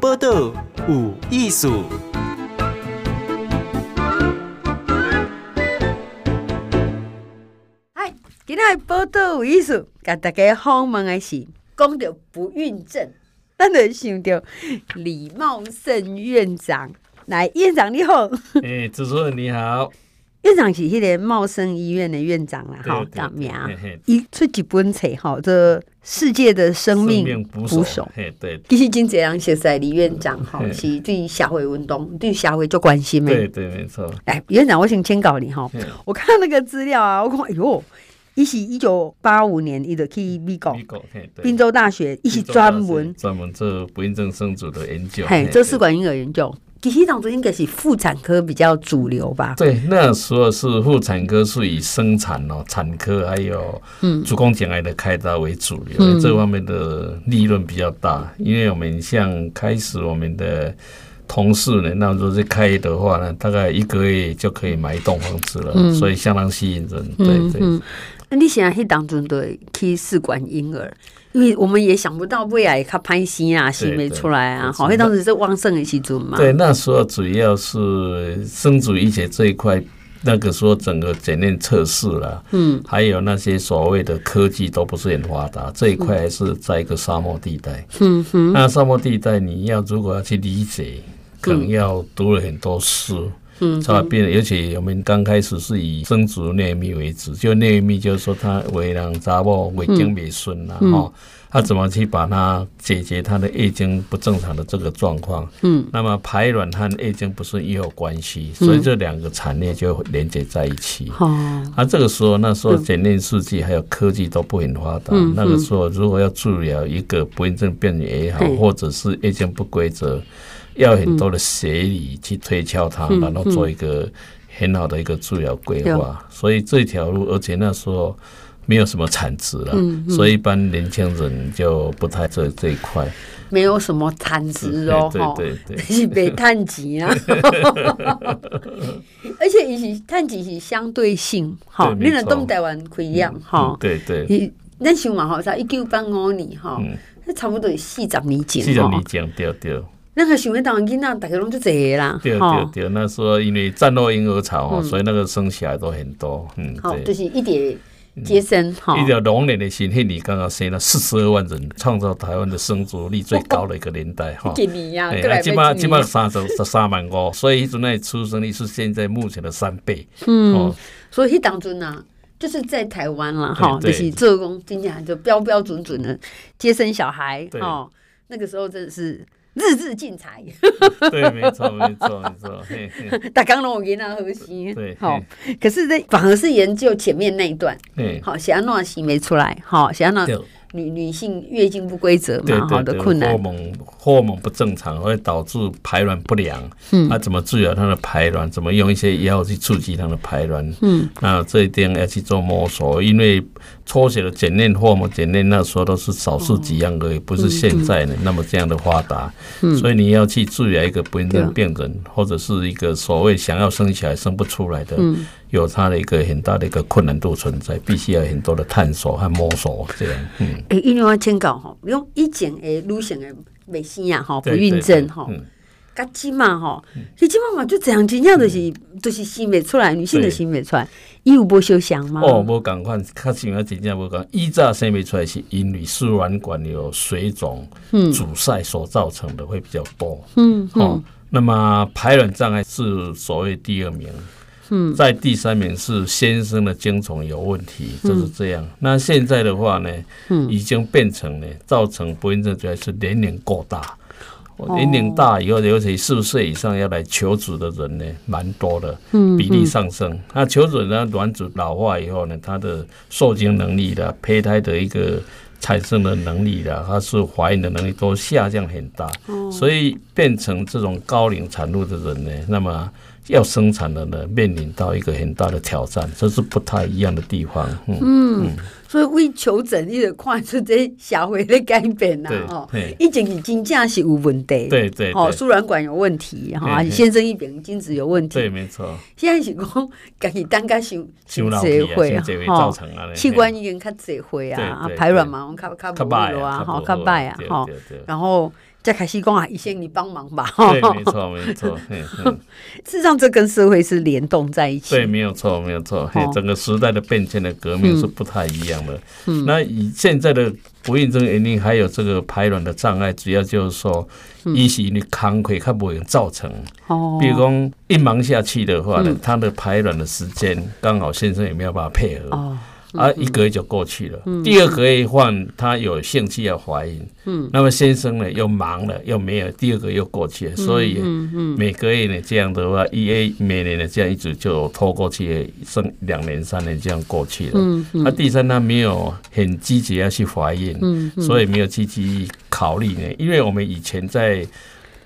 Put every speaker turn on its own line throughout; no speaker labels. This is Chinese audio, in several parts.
报道有艺术。
嗨，今天报道有艺术，甲大家访问的是讲到不孕症，咱就想到李茂盛院长。来，院长你好。
哎、欸，主持人你好。
院长是迄个茂盛医院的院长啦，哈，讲名。伊出一本册，哈，这世界的生命捕手。
嘿，对。
其实真这样熟悉李院长，哈，是对社会运动、对社会做关心的。
对对，没错。
哎，院长，我先请教你哈。我看那个资料啊，我讲，哎呦，伊是一九八五年，伊就去美国，宾州大学，伊是专门
专门做不孕症生殖的研究，
嘿，做试管婴儿研究。其实当中应该是妇产科比较主流吧？
对，那时候是妇产科是以生产哦，产科还有子宫颈癌的开刀为主流，嗯、这方面的利润比较大。因为我们像开始我们的同事呢，那如果是开的话呢，大概一个月就可以买一栋房子了，嗯、所以相当吸引人。对对。那、嗯
嗯、你现在去当中对去试管婴儿？因为我们也想不到未来他拍戏啊，戏没出来啊，好，那当时是旺盛的时阵嘛。
对，那时候主要是生殖医学这一块，那个时候整个检验测试了，嗯，还有那些所谓的科技都不是很发达，这一块还是在一个沙漠地带。嗯哼，那沙漠地带你要如果要去理解，可能要读了很多书。嗯，差别，而且我们刚开始是以生殖内密为主，就内密就是说他为人查某为经未顺了哈，他怎么去把它解决他的月经不正常的这个状况？嗯，那么排卵和月经不顺也有关系，所以这两个产业就连接在一起。哦、嗯，啊，这个时候那时候检验试剂还有科技都不很发达，嗯、那个时候如果要治疗一个不孕症变女也好，嗯、或者是月经不规则。要很多的学理去推敲它，然后做一个很好的一个治疗规划。所以这条路，而且那时候没有什么产值了，所以一般年轻人就不太做这一块。
没有什么产值哦，对对对，是没碳基啊。而且也是碳基是相对性，哈，你若东台湾可以一样，哈，
对对。
咱想嘛，哈，在一九八五年，哈，那差不多四十年前，
四十年前，对对。
那个想要当囡仔，大家拢就这啦。
对对对，那时候因为战后婴儿潮，所以那个生起来都很多。嗯，
好，就是一点接生哈。
一条龙年的新黑你刚刚生了四十二万人，创造台湾的生殖率最高的一个年代哈。给你呀，对，起码起码三十十三万五，所以那那出生率是现在目前的三倍。
嗯，所以当中呢，就是在台湾了哈，就是做工今天就标标准准的接生小孩哦，那个时候真的是。日日进财，
对，没错，没错，没错。
大刚龙我给他核心，
对，
好。可是这反而是研究前面那一段，对，好，霞诺西没出来，好，霞诺。女女性月经不规则嘛，好的困难，荷尔蒙
荷尔蒙不正常会导致排卵不良。嗯，那怎么治疗她的排卵？怎么用一些药去刺激她的排卵？嗯，那这一点要去做摸索，因为抽血的检验、荷尔蒙检验那时候都是少数几样而已，不是现在的那么这样的发达。嗯，所以你要去治疗一个不孕症病人，或者是一个所谓想要生起来生不出来的。有他的一个很大的一个困难度存在，必须要很多的探索和摸索这样。嗯，
诶，因为我请教哈，用以前诶女性诶未生呀哈，不孕症哈，噶起码哈，你起码嘛就这样，真正就是就是生不出来，女性的生不出来，伊有无受伤吗？
哦，无共款，较像啊，真正无共，以早生不出来是因为输卵管有水肿、阻塞所造成的会比较多。嗯，哦，那么排卵障碍是所谓第二名。嗯，在第三名是先生的精虫有问题，就是这样。那现在的话呢，已经变成呢，造成不孕症主要是年龄过大。年龄大以后，尤其四十岁以上要来求子的人呢，蛮多的，比例上升。那求子呢，卵子老化以后呢，它的受精能力的、胚胎的一个产生的能力的，它是怀孕的能力都下降很大，所以变成这种高龄产妇的人呢，那么。要生产的呢，面临到一个很大的挑战，这是不太一样的地方。嗯，
嗯，所以为求诊，你得看出这社会的改变呐。哦，以前是真正是有问题。
对对。
哦，输卵管有问题，哈，先生一边精子有问题。
对，没错。
现在是讲，家己单个受受社会哈，器官已经较社会啊，排卵嘛，较较无咯啊，哈，较歹啊，哈。然后。再开始讲啊，医生你帮忙吧。
对，没错，没错。
事实上，这跟社会是联动在一起。
对，没有错，没有错。嘿，整个时代的变迁的革命是不太一样的。嗯，那以现在的不孕症原因，还有这个排卵的障碍，主要就是说，一是你康亏它不会造成。哦。比如说一忙下去的话呢，它的排卵的时间刚好先生也没有办法配合。哦。啊，一个月就过去了。嗯、第二个月换她有兴趣要怀孕，嗯，那么先生呢又忙了，又没有，第二个又过去了，嗯、所以每个月呢这样的话，一 A 每年呢这样一直就拖过去，剩两年三年这样过去了。那、第三，他没有很积极要去怀孕，所以没有积极考虑呢，因为我们以前在。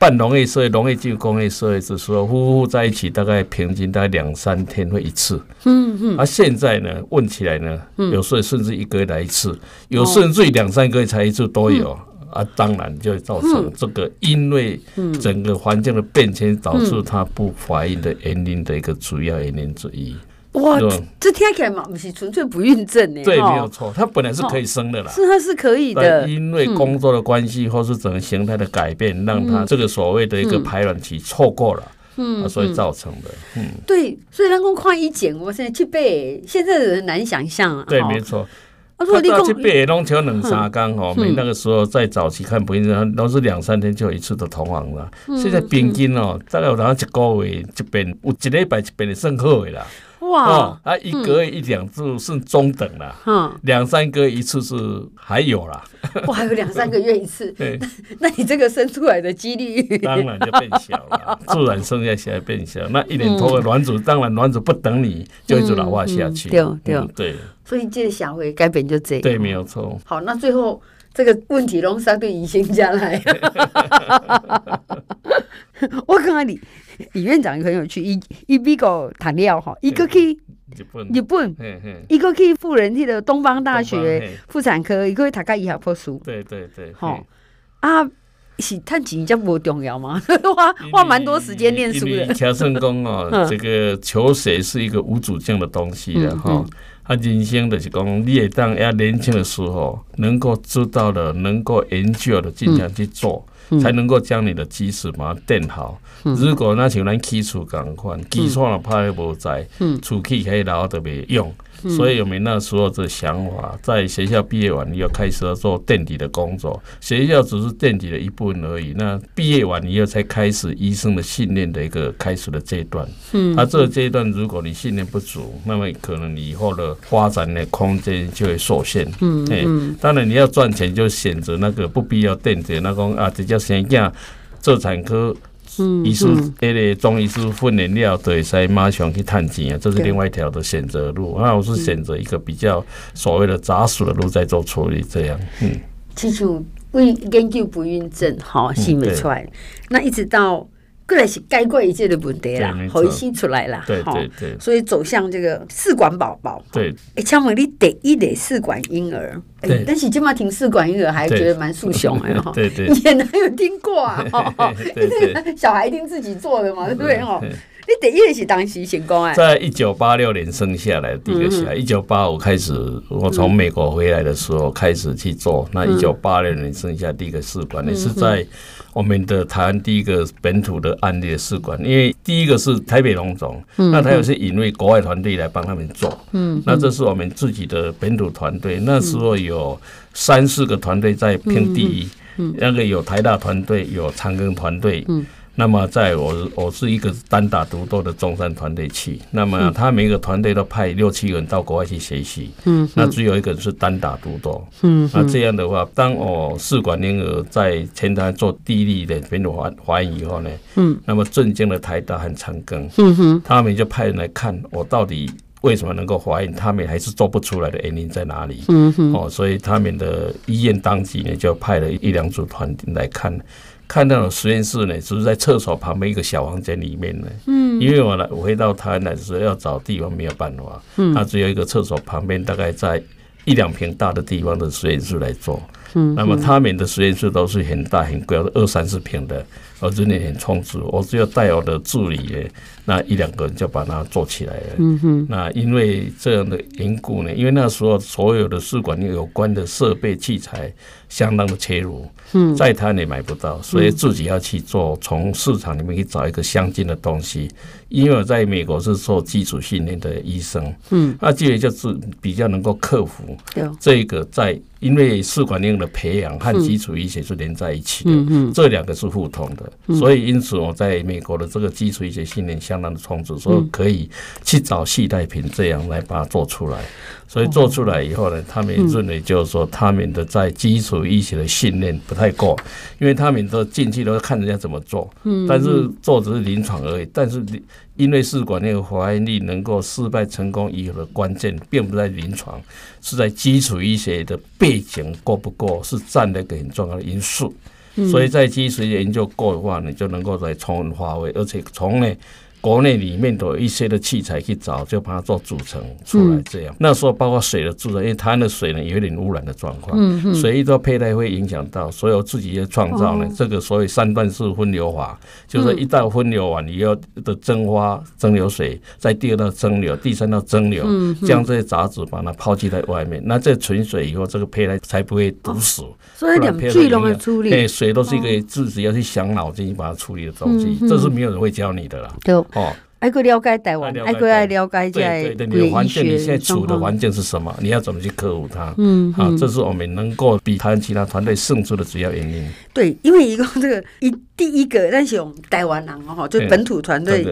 办农业社会、农业进入工业社会的时候，夫妇在一起大概平均大概两三天会一次。嗯嗯。而现在呢，问起来呢，有时候甚至一个月来一次，有甚至两三个月才一次都有。啊，当然就会造成这个，因为整个环境的变迁导致她不怀孕的原因的一个主要原因之一。
哇，这听起来嘛，不是纯粹不孕症呢？
对，没有错，它本来是可以生的啦。
是，它是可以的。
因为工作的关系，或是整个形态的改变，让它这个所谓的一个排卵期错过了，嗯，所以造成的。嗯，
对，所以人工快一减，我现在去背，现在的人难想象啊。
对，没错。他说去背弄桥冷沙缸哦，没那个时候在早期看不孕症，都是两三天就有一次的同房了。现在平均哦，大概有然后一个月一遍，有一礼拜一遍的算好的啦。哇！哦、啊，一个月一两次是中等了，嗯，两三个月一次是还有啦。
哇，还有两三个月一次，对，那你这个生出来的几率
当然就变小了，自然生下起来变小。那一年多的卵子，当然卵子不等你就一直老化下去。对对对，所以这个小回改变就这样。对，没有错。好，那最后这个问题拢相对医生家来。我刚刚你。李院长也很有趣，一一比个谈料哈，一个去日本，日本，一个去富人去的东方大学妇产科，一个去读个医学博士。对对对，吼啊，是趁钱这无重要吗？花花蛮多时间念书的。乔圣公哦，这个求学是一个无主见的东西的哈。他人生就是讲，你会当要年轻的时候，能够知道的，能够研究的，尽量去做。才能够将你的基础把它垫好。如果那像咱基础共款，基础了怕也不在，初期可以然后都没用。所以我们那时候的想法，在学校毕业完，你要开始要做垫底的工作。学校只是垫底的一部分而已。那毕业完，你要才开始医生的训练的一个开始的阶段。嗯，那这个阶段，如果你训练不足，那么可能你以后的发展的空间就会受限。嗯嗯。当然，你要赚钱，就选择那个不必要垫底那个啊，直接。先讲做产科医师，迄个中医师训练了，对，才马上去探钱啊，这是另外一条的选择路。那我是选择一个比较所谓的杂属的路在做处理，这样。嗯，
其实为研究不孕症，好，是没出来，那一直到。过来是解决一切的问题啦，后医生出来了，对对对，所以走向这个试管宝宝。对，哎，请问你第一得试管婴儿，哎，但是今嘛听试管婴儿还觉得蛮肃雄哎哈，对对，以前哪有听过啊？小孩一定自己做的嘛，对不对哦？你第一类是当时成功哎，
在一九八六年生下来的第一个小孩，一九八五开始，我从美国回来的时候开始去做，那一九八六年生下第一个试管，也是在。我们的台湾第一个本土的案例的试管，因为第一个是台北龙总，那他有些引入国外团队来帮他们做，嗯，那这是我们自己的本土团队，那时候有三四个团队在拼第一，那个有台大团队，有长庚团队，嗯。那么，在我我是一个单打独斗的中山团队去，那么他每个团队都派六七个人到国外去学习，嗯，那只有一个人是单打独斗，嗯，那这样的话，当我试管婴儿在前台做第一例的本土怀怀孕以后呢，嗯，那么镇江的台大和长庚，嗯哼，他们就派人来看我到底为什么能够怀孕，他们还是做不出来的原因在哪里，嗯哼，哦，所以他们的医院当即呢就派了一两组团来看。看到的实验室呢，只是在厕所旁边一个小房间里面呢。嗯，因为我来我回到台湾来的时候要找地方没有办法，嗯，他只有一个厕所旁边，大概在一两平大的地方的实验室来做。嗯，那么他们的实验室都是很大很贵，二三十平的。而真的很充足，我只有带我的助理，那一两个人就把它做起来了。嗯哼，那因为这样的缘故呢，因为那时候所有的试管有关的设备器材相当的缺如，嗯，在台湾也买不到，所以自己要去做，从市场里面去找一个相近的东西。因为我在美国是做基础训练的医生，嗯，那这个就是比较能够克服这个在。因为试管婴儿的培养和基础医学是连在一起的，嗯、这两个是互通的，嗯、所以因此我在美国的这个基础医学训练相当的充足，所以可以去找替代品这样来把它做出来。所以做出来以后呢，他们认为就是说他们的在基础医学的训练不太够，因为他们都进去都看人家怎么做，但是做只是临床而已，但是因为试管那个怀孕率能够失败成功以后的关键，并不在临床，是在基础医学的背景够不够，是占了一个很重要的因素。所以在基础研究够的话，你就能够来充分发挥，而且从呢。国内里面都有一些的器材去找，就把它做组成出来。这样、嗯、那时候包括水的组成，因为台湾的水呢有点污染的状况，嗯嗯、水一到胚胎会影响到。所以我自己也创造呢，这个所谓三段式分流法，哦、就是一道分流完你要的蒸发蒸馏水，在第二道蒸馏，第三道蒸馏，将这些杂质把它抛弃在外面。那这纯水以后，这个胚胎才不会堵死。哦、
所以两最容易处理。
对，水都是一个自己要去想脑筋把它处理的东西，嗯、这是没有人会教你的啦。
哦，爱过了解台湾，爱过爱了解在对对对，你环境你现在处的环境是什么？你要怎么去克服它？嗯，啊，这是我们能够比台湾其他团队胜出的主要原因。对，因为一个这个一第一个，但是用台湾人哦，就本土团队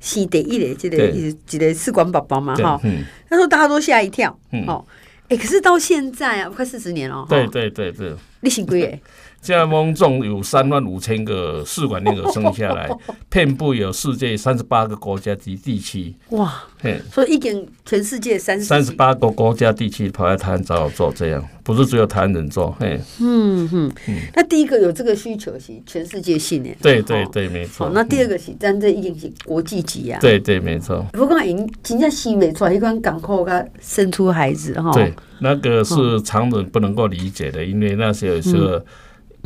是第一的，这个一个试管宝宝嘛哈。嗯，那时候大家都吓一跳。嗯，哦，哎，可是到现在啊，快四十年了。对对对对，你姓贵诶。现在梦中有三万五千个试管婴儿生下来，遍布有世界三十八个国家及地区。哇，嘿，所以一点全世界三三十八个国家地区跑来台湾找我做这样，不是只有台湾人做。嘿，嗯哼，那第一个有这个需求是全世界性的。对对对，没错。那第二个是真正已经是国际级啊。对对，没错。不过已经真正生不出来，一关港口他生出孩子哈。对，那个是常人不能够理解的，因为那时候是。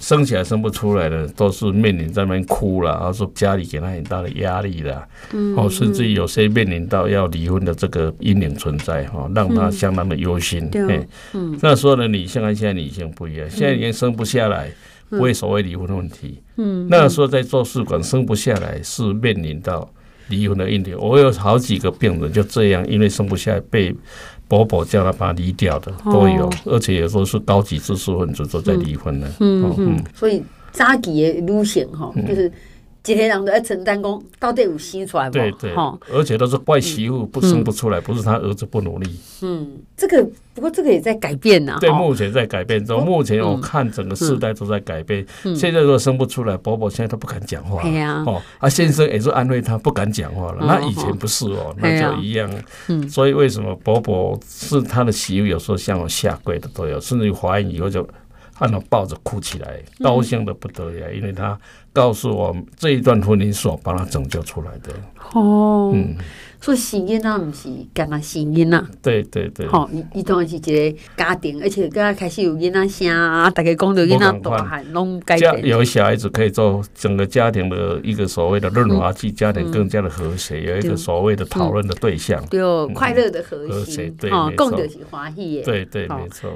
生起来生不出来的，都是面临在那边哭了，然后说家里给他很大的压力了，哦，甚至有些面临到要离婚的这个阴影存在，哈，让他相当的忧心。嗯，那时候的女性跟现在女性不一样，现在已经生不下来，不会所谓离婚的问题。嗯，那个时候在做试管生不下来，是面临到离婚的阴影。我有好几个病人就这样，因为生不下来被。婆婆叫他把他离掉的都有，哦、而且有时候是高级知识分子都在离婚的。嗯嗯，嗯所以早期的路线哈，就是。几天人都要承担，讲到底有生出来吗？对对，而且都是怪媳妇不生不出来，不是他儿子不努力。嗯，这个不过这个也在改变呢。对，目前在改变中。目前我看整个世代都在改变。现在如果生不出来，伯伯现在都不敢讲话。对呀。哦，啊，先生也是安慰他，不敢讲话了。那以前不是哦，那就一样。嗯。所以为什么伯伯是他的媳妇？有时候向我下跪的都有，甚至于怀孕以后就看到抱着哭起来，高兴的不得了，因为他。告诉我这一段婚姻是我帮他拯救出来的。哦，嗯，所以婚姻啊，不是干那婚姻啊。对对对。好，一一段是一个家庭，而且刚刚开始有囡仔声啊，大家讲到囡仔大汉拢改变。有小孩子可以做整个家庭的一个所谓的润滑剂，家庭更加的和谐，有一个所谓的讨论的对象。对，快乐的和谐。对，哦，共的是欢喜的。对对，没错。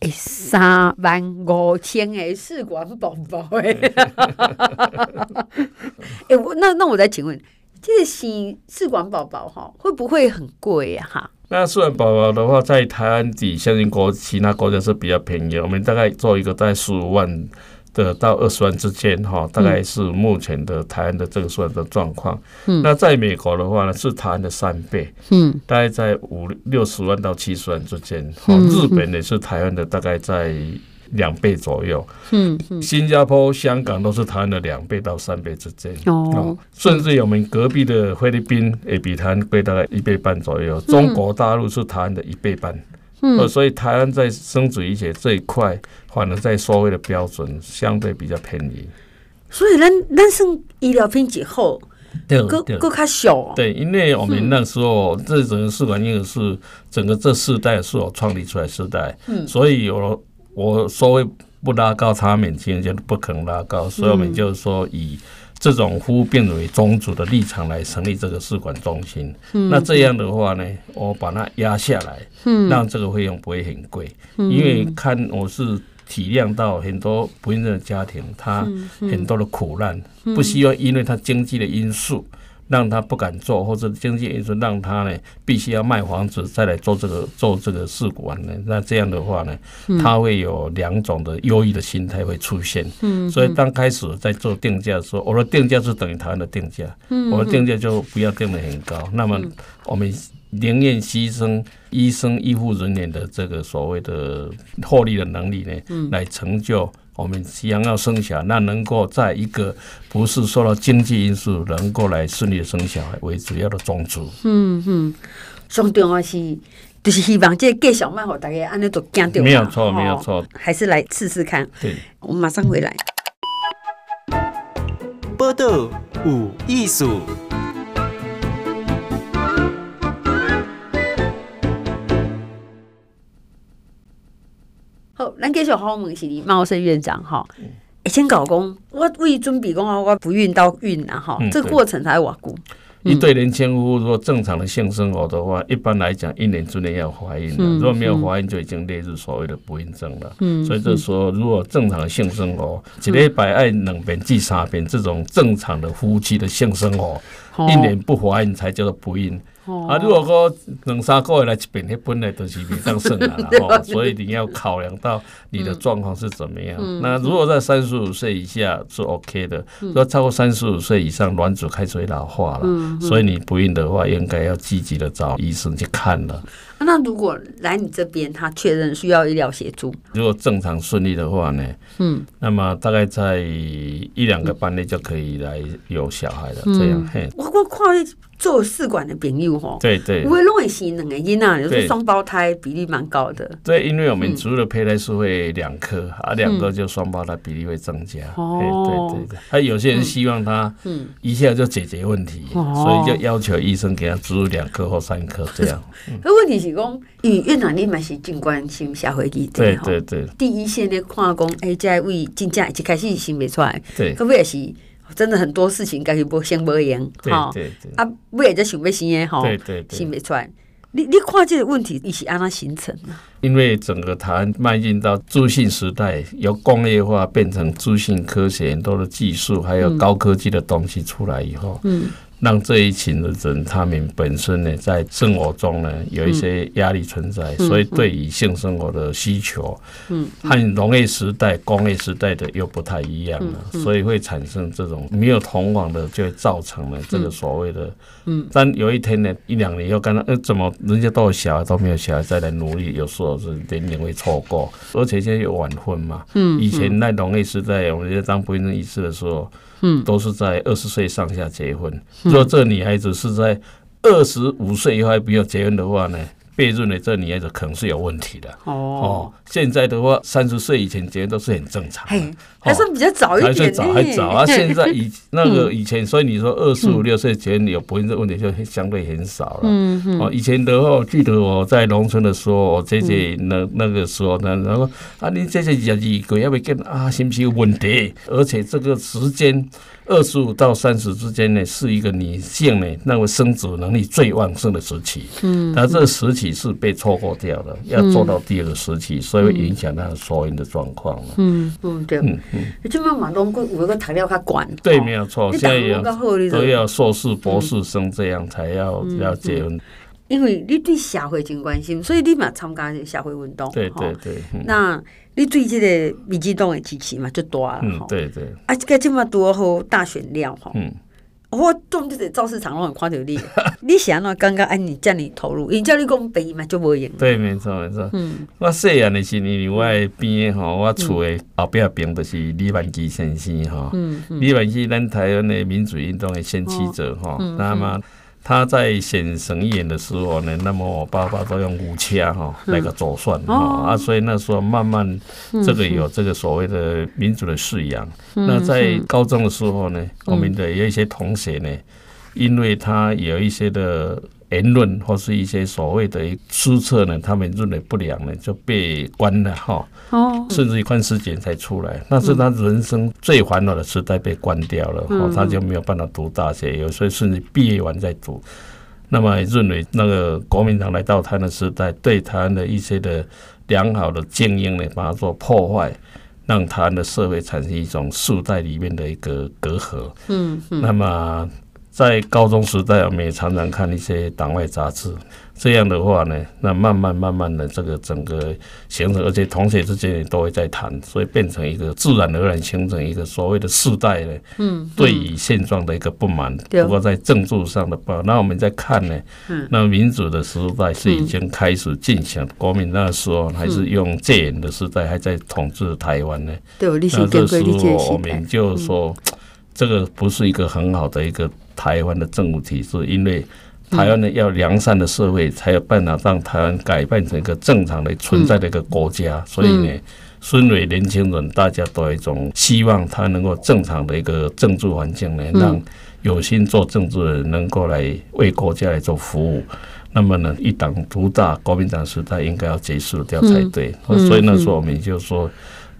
哎，三万五千个试管宝宝 哎。哎，我那那我再请问，这个新试管宝宝哈会不会很贵呀？哈，那试管宝宝的话，在台湾底相信国其他国家是比较便宜，我们大概做一个在十五万的到二十万之间哈，大概是目前的台湾的这个算的状况。嗯，那在美国的话呢，是台湾的三倍，嗯，大概在五六十万到七十万之间。嗯，日本也是台湾的大概在。两倍左右，嗯，嗯，新加坡、香港都是台湾的两倍到三倍之间，哦，甚至有我们隔壁的菲律宾也比台湾贵大概一倍半左右，中国大陆是台湾的一倍半，嗯，所以台湾在生殖医学这一块，反而在所谓的标准相对比较便宜，所以咱咱生医疗品质好，对，够够较小，对，因为我们那时候这整个试管婴儿是整个这世代是我创立出来世代，嗯，所以有。我所谓不拉高他们，就不肯拉高，所以我们就是说以
这种服务病为宗主的立场来成立这个试管中心。那这样的话呢，我把它压下来，让这个费用不会很贵。因为看我是体谅到很多不孕症的家庭，他很多的苦难，不希望因为他经济的因素。让他不敢做，或者经济因素让他呢必须要卖房子再来做这个做这个试管呢？那这样的话呢，他会有两种的忧郁的心态会出现。嗯，所以刚开始在做定价的时候，我的定价是等于台湾的定价，我的定价就不要定得很高。那么我们宁愿牺牲医生医护人员的这个所谓的获利的能力呢，来成就。我们想要生小孩，那能够在一个不是受到经济因素，能够来顺利生小孩为主要的宗旨。
嗯嗯，最重要是就是希望这个介绍蛮好，大家安尼都惊到。
没有错，没有错，
还是来试试看。
对，
我们马上回来。
报道有艺
术。咱继续好问是李茂盛院长哈。先搞工，我为准备讲啊，我不孕到孕啊哈，这个过程才偌久。
一对年轻夫妇如果正常的性生活的话，一般来讲一年之内要怀孕了。如果没有怀孕，就已经列入所谓的不孕症了。所以就说，如果正常的性生活，一个礼拜爱两遍至三遍，这种正常的夫妻的性生活，一年不怀孕才叫做不孕。啊，如果说两三个月来一遍，那本来都是没当算了，所以你要考量到你的状况是怎么样。那如果在三十五岁以下是 OK 的，如果超过三十五岁以上，卵子开始会老化了，所以你不孕的话，应该要积极的找医生去看了。
那如果来你这边，他确认需要医疗协助，
如果正常顺利的话呢，嗯，那么大概在一两个班内就可以来有小孩了。这样，嘿，
我我看做试管的朋友吼，
对对，
我会弄一些两个囡啊，就是双胞胎比例蛮高的。
对，因为我们植入的胚胎数会两颗，啊，两个就双胞胎比例会增加。哦，对对对，他有些人希望他，嗯，一下就解决问题，所以就要求医生给他植入两颗或三颗这样。
那问题是讲，因为院长你嘛是静观心社会议题，
对对对，
第一线咧看讲，哎，在为真正一开始生不出来，
对，
可不也是。真的很多事情，该是不先不言，哈，啊，不也在想要生的哈，生不出来。你你看这个问题，一起按它形成。
因为整个台湾迈进到资讯时代，由工业化变成资讯科学，很多的技术还有高科技的东西出来以后，嗯。让这一群的人，他们本身呢，在生活中呢，有一些压力存在，所以对于性生活的需求，嗯，和农业时代、工业时代的又不太一样了，所以会产生这种没有同往的，就会造成了这个所谓的，嗯，但有一天呢，一两年又看到，呃，怎么人家都有小孩，都没有小孩，再来努力，有时候是年龄会错过，而且现在有晚婚嘛，嗯，以前在农业时代，我们在当不孕症医师的时候。嗯，都是在二十岁上下结婚。如果这女孩子是在二十五岁以后还没有结婚的话呢？被认为这女孩子可能是有问题的哦。现在的话，三十岁以前结婚都是很正常，
还算比较早一点，还算
早还早啊。现在以那个 以前，所以你说二十五六岁结婚有不孕这问题就相对很少了。嗯嗯。哦，以前的话，我记得我在农村的时候，我姐姐那那个时候呢，然后啊，你这些日子过要不跟啊，是不是有问题？而且这个时间。二十五到三十之间呢，是一个女性呢，那个生殖能力最旺盛的时期。嗯，那这个时期是被错过掉了，要做到第二个时期，所以会影响她的受孕的状况了。嗯嗯，对。嗯嗯，你这边马东有有个材料较悬。对，没有错。现在要都要硕士、博士生这样才要要结婚。
因为你对社会真关心，所以你嘛参加社会运动。
对对对。
那。你对这个民进党的支持嘛就大了，
嗯，对对。
啊，这个这么多好大选料哈，嗯，我总就是造市场，我很看到你。你想要？刚刚按你叫你投入，因叫你讲背嘛就无用。
对，没错没错。嗯，我细汉的时候，我的边吼，我厝的后壁边就是李万基先生吼，嗯嗯，李万基咱台湾的民主运动的先驱者吼，那么。他在选神演的时候呢，那么我爸爸都用五枪哈那个走算哈啊，所以那时候慢慢这个有这个所谓的民主的素养。那在高中的时候呢，我们的有一些同学呢，因为他有一些的言论或是一些所谓的施策呢，他们认为不良呢，就被关了哈。哦，甚至一段时间才出来，那是他人生最烦恼的时代被关掉了，哦，他就没有办法读大学，有时候甚至毕业完再读。那么认为那个国民党来到台湾的时代，对台湾的一些的良好的精英呢，把它做破坏，让台湾的社会产生一种世代里面的一个隔阂。嗯嗯，那么。在高中时代，我们也常常看一些党外杂志。这样的话呢，那慢慢慢慢的，这个整个形成，而且同学之间也都会在谈，所以变成一个自然而然形成一个所谓的世代呢，嗯，对于现状的一个不满。不过在政治上的不，那我们在看呢，那民主的时代是已经开始进行，国民那时候还是用戒严的时代，还在统治台湾呢。对，那这时候我们就说，这个不是一个很好的一个。台湾的政务体制，因为台湾呢要良善的社会，才有办法让台湾改变成一个正常的存在的一个国家。所以呢，身为年轻人，大家都有一种希望，他能够正常的一个政治环境呢，让有心做政治的人能够来为国家来做服务。那么呢，一党独大，国民党时代应该要结束掉才对。所以那时候我们就说。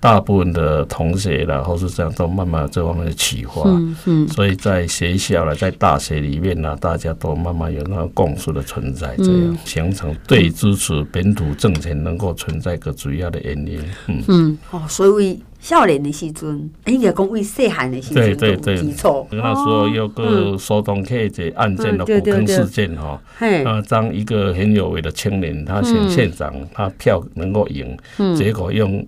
大部分的同学啦，或是这样，都慢慢这方面的启发。嗯嗯，所以在学校了，在大学里面呢，大家都慢慢有那个共识的存在，这样形成对支持本土政权能够存在个主要的原因。嗯。嗯，
哦，所以少年的时阵，应该讲为细汉的时阵，对对对，基础。
那时候有个苏东克这案件的古坑事件哈，啊，当一个很有为的青年，他选县长，他票能够赢，结果用。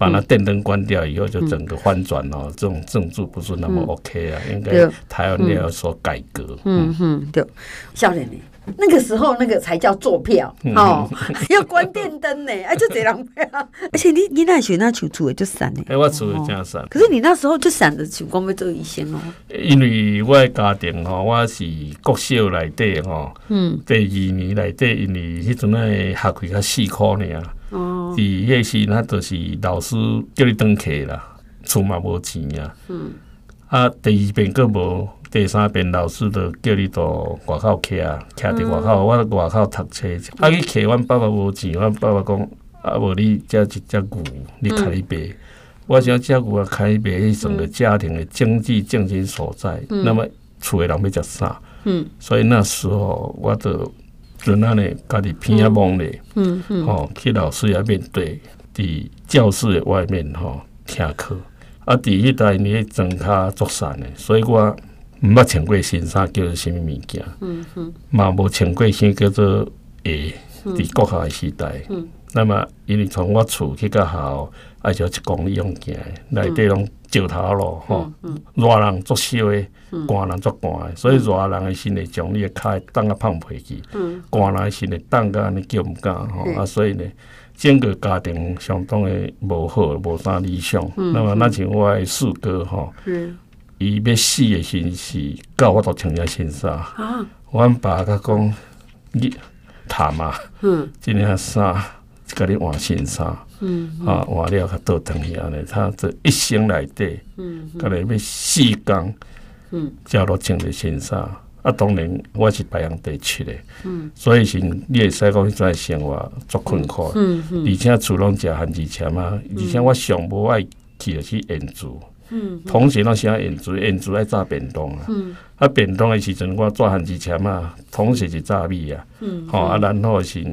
把那电灯关掉以后，就整个翻转哦。这种政治不是那么 OK 啊，应该台湾也要说改革。嗯
哼，对，少年呢，那个时候那个才叫坐票哦，要关电灯呢，哎，就这样票。而且你你那时那厝厝的就散呢，
哎，我厝的真散。
可是你那时候就闪的情况要做医生哦。
因为我的家庭吼，我是国小来的哈，嗯，第二年来的，因为迄阵诶学费较四块呢。哦，伫迄时，那就是老师叫你转课啦，厝嘛无钱啊。嗯。啊，第二遍阁无，第三遍老师就叫你到外口徛，徛伫外口，我伫外口读册。啊，去徛，阮爸爸无钱，阮爸爸讲，啊，无你遮一只牛，你开一杯。我想遮牛啊，开一杯，是整个家庭的经济重心所在。那么厝的人要食啥？嗯。所以那时候我就。就那呢，家己偏啊懵嘞，嗯嗯，吼、嗯，去老师遐面对，伫教室的外面吼听课，啊，伫迄代你装卡作散的，所以我毋捌穿过新衫叫做啥物物件，嗯嗯，嘛无穿过啥叫做鞋，伫国校的时代，嗯，那么因为从我厝去到校，爱就一公里用行，内底拢石头路吼，热人作烧的。寒人作寒的，所以热人的心会将你的脚当个放屁去，寒人的心里当个你叫毋敢吼啊，所以呢，整个家庭相当的无好，无啥理想。那么那像我的四哥吼，伊要死的心是到我都穿件新衫。阮爸甲讲，你他妈，今天衫甲你换新衫，啊换了较倒腾去安尼，他这一生内底，甲你要四工。嗯，叫落穿的新衫，啊，当然我是白洋地区的，嗯，所以是你会使讲迄种生活足困苦，嗯嗯，而且厝拢食番薯签啊，而且我上无爱去的是演出，嗯，同时拢喜欢演出，演出爱炸便当啊，嗯，啊便当的时阵我做番薯签啊，同时是炸米啊，嗯，吼啊，然后是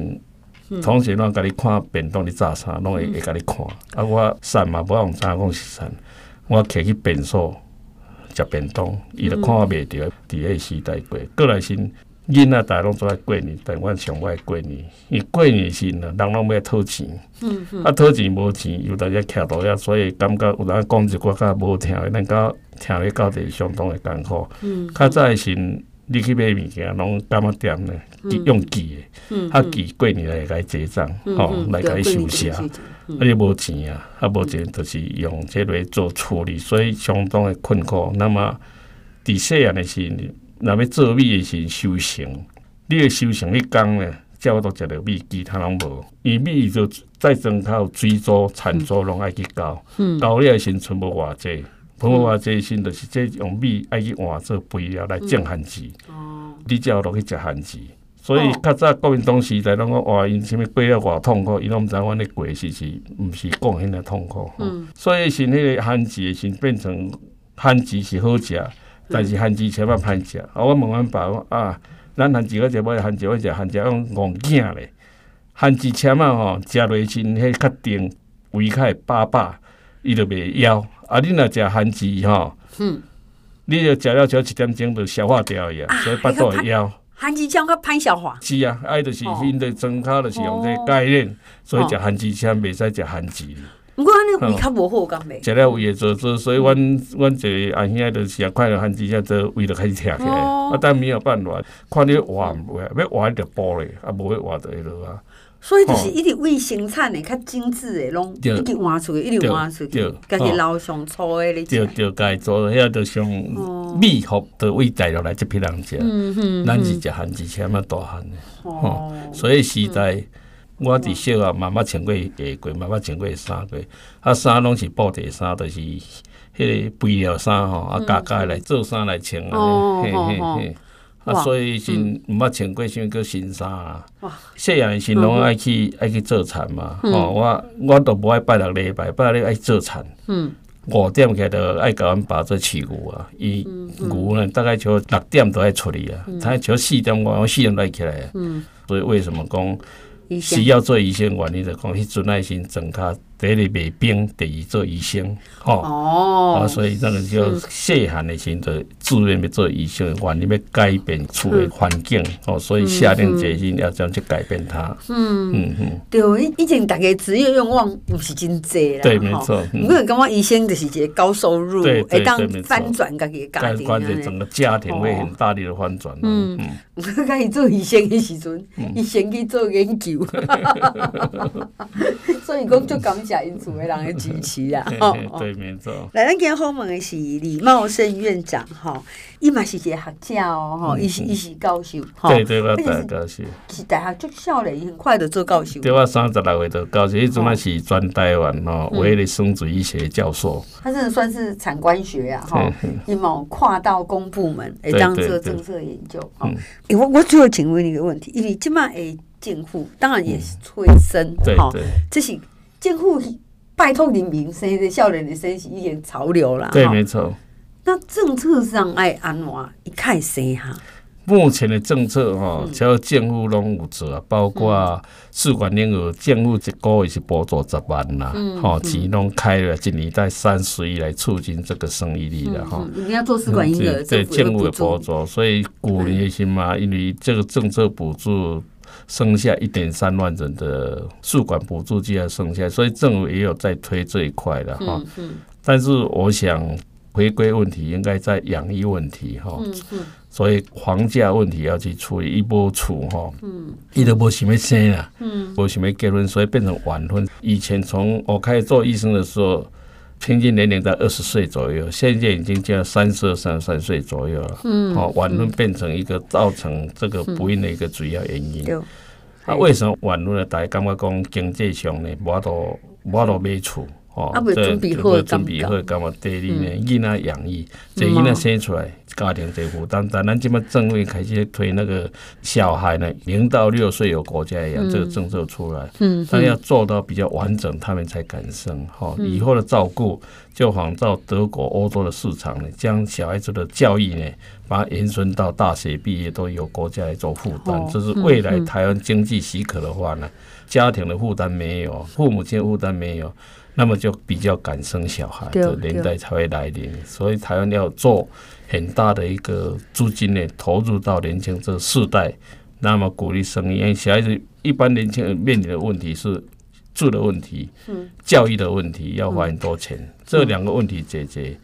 同时拢甲你看便当你炸啥，拢会会甲你看，啊，我散嘛，无用知影讲是散，我摕去便所。食便当，伊就看袂着，伫迄个时代过。过来是囡仔，大拢做爱过年，但阮上爱过年。伊过年时呢，人拢要讨钱，嗯嗯、啊讨钱无钱，有大家徛到遐，所以感觉有人讲一寡较无听的，咱到听咧到底相当的艰苦。较、嗯、早是你去买物件，拢感觉点呢，用记的，啊记过年来来结账，吼来甲伊收下。啊！你无钱啊，啊无钱，就是用这个做处理，所以相当的困苦。那么，伫细汉的时候，若要做米的时候，收成，你的收成，你讲呢，叫我都食着米，其他拢无。伊米就再种靠水煮、餐煮，拢爱去交。交了时阵，全部偌济，全部偌济，先就是这用米爱去换做肥料来种番薯。哦，你才有落去食番薯。所以较早国民党时代，拢讲哇，因啥物过了偌痛苦，伊拢毋知阮咧过是是毋是讲迄个痛苦。嗯，所以是迄个番薯是变成番薯是好食，但是番薯千万歹食。啊，我问阮爸讲啊，咱番薯我食买番薯，我食番薯用戆囝咧。番薯签啊吼，食落去迄较定，胃较会饱饱，伊就袂枵。啊，你若食番薯吼，嗯，你就食了少一点钟就消化掉去啊，所以腹肚会枵。
番薯签较歹消化。
是啊，爱就是因的装卡就是用这个概念，所以食番薯签袂使食番薯。
毋过安尼胃较无好，敢袂？
食了胃会做做，所以阮阮一个阿兄就是食快乐番薯签，做胃就开始疼起来。啊，但没有办法，看你活唔活，要活就补咧，啊，无要活就会落啊。
所以就是一直为生产的较精致的，拢一直换出去，一直换出去，家己捞上粗的咧。
对对，家做，遐就上密合的胃材料来这批人食。咱是食番薯签嘛大汉的。哦，所以时代我伫小啊，妈妈穿过下过，妈妈穿过衫过，啊衫拢是布袋衫，就是迄个肥料衫吼，啊加加来做衫来穿啊。嘿嘿嘿。啊，所以是毋捌穿过啥物个新衫啊。细汉的时拢爱去爱去做田嘛。吼，我我都无爱拜六礼拜，拜六爱做田。嗯。五点起来就爱甲阮爸做饲牛啊。伊牛呢，大概就六点都爱出去啊。他就四点我我四点来起来啊。嗯。所以为什么讲需要做医生原因就讲迄阵爱先增加。第一卖冰，第二做医生，吼，哦，所以那个叫细汉的时阵就自愿要做医生，愿意要改变厝的环境，哦，所以下定决心要这样去改变它。嗯嗯。嗯，
对，以前大家职业愿望不是真济啦，
对，没错。
因为感觉医生就是一个高收入，会当翻转家己的家庭，
关键整个家庭会很大力的翻转。嗯嗯，
我开始做医生的时阵，医生去做研究，所以讲就讲。家因厝的人的支持啊，
哦，对，没错。
来，咱今天访问的是李茂盛院长，哈，伊嘛是一个学者哦，哈，伊是伊是教授，
对对，我大教授，
是大学就少年，很快的做教授。
对，我三十来岁就教授，伊阵嘛是全台湾哦，唯一的生殖医学教授。
他真的算是产官学啊，哈，伊嘛跨到公部门，诶，当做政策研究。嗯，我我最后请问你一个问题，因为即马诶，政府当然也是催生，哈，这是。政府拜托人民生的少年的生是已经潮流啦，
对，没错。
那政策上爱安怎一开生哈？
目前的政策哈，只要政府拢有做，包括试管婴儿，政府一个月是补助十万啦，哈，钱拢开了，一年带三十亿来促进这个生育率了哈。
你要做试管婴儿，
对政府的补助，所以鼓励些嘛，因为这个政策补助。剩下一点三万人的宿管补助金要剩下，所以政府也有在推这一块的哈。但是我想回归问题应该在养育问题哈。所以房价问题要去处理，一波处哈。嗯。伊都无想要生啊。嗯。无想要结婚，所以变成晚婚。以前从我开始做医生的时候，平均年龄在二十岁左右，现在已经到三十二、三十三岁左右了。嗯，好，晚婚变成一个造成这个不孕的一个主要原因。嗯、啊，为什么晚婚呢？大家感觉讲经济上呢，无多无多买厝，哦，这准备好，准备好，干嘛？第二呢，囡仔养育，这囡仔生出来。家庭这负担，但咱这么政府开始推那个小孩呢，零到六岁有国家养这个政策出来，嗯，但要做到比较完整，他们才敢生哈。以后的照顾就仿照德国、欧洲的市场呢，将小孩子的教育呢，把它延伸到大学毕业都由国家来做负担。这是未来台湾经济许可的话呢，家庭的负担没有，父母亲负担没有，那么就比较敢生小孩的年代才会来临。所以台湾要做。很大的一个资金呢，投入到年轻这世代，那么鼓励生育。因为小孩子一般年轻人面临的问题是住的问题，嗯，教育的问题要花很多钱，嗯、这两个问题解决。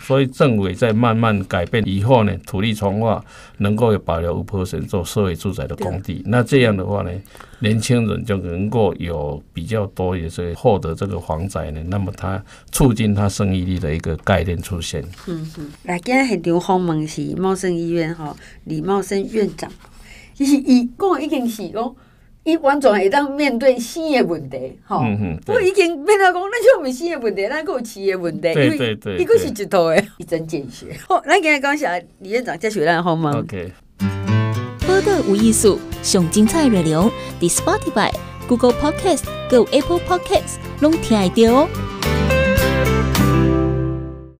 所以政委在慢慢改变，以后呢，土地重化能够有保留五 percent 做社会住宅的工地，那这样的话呢，年轻人就能够有比较多也是获得这个房宅呢，那么他促进他生育力的一个概念出现。嗯
嗯，来，今天很多访问是茂盛医院哈，李茂盛院长，其实伊讲已经是讲。伊完全会当面对新的问题，吼、嗯。我已经变到讲，那就毋是新的问题，咱阁有饲的问题，因为伊个是一套的，一针见血。好，咱今日讲一下李院长接受咱的访问。
OK。
播客无艺术，上精彩内容，伫 Spotify、Google Podcast、Go Apple Podcasts，拢听得到哦。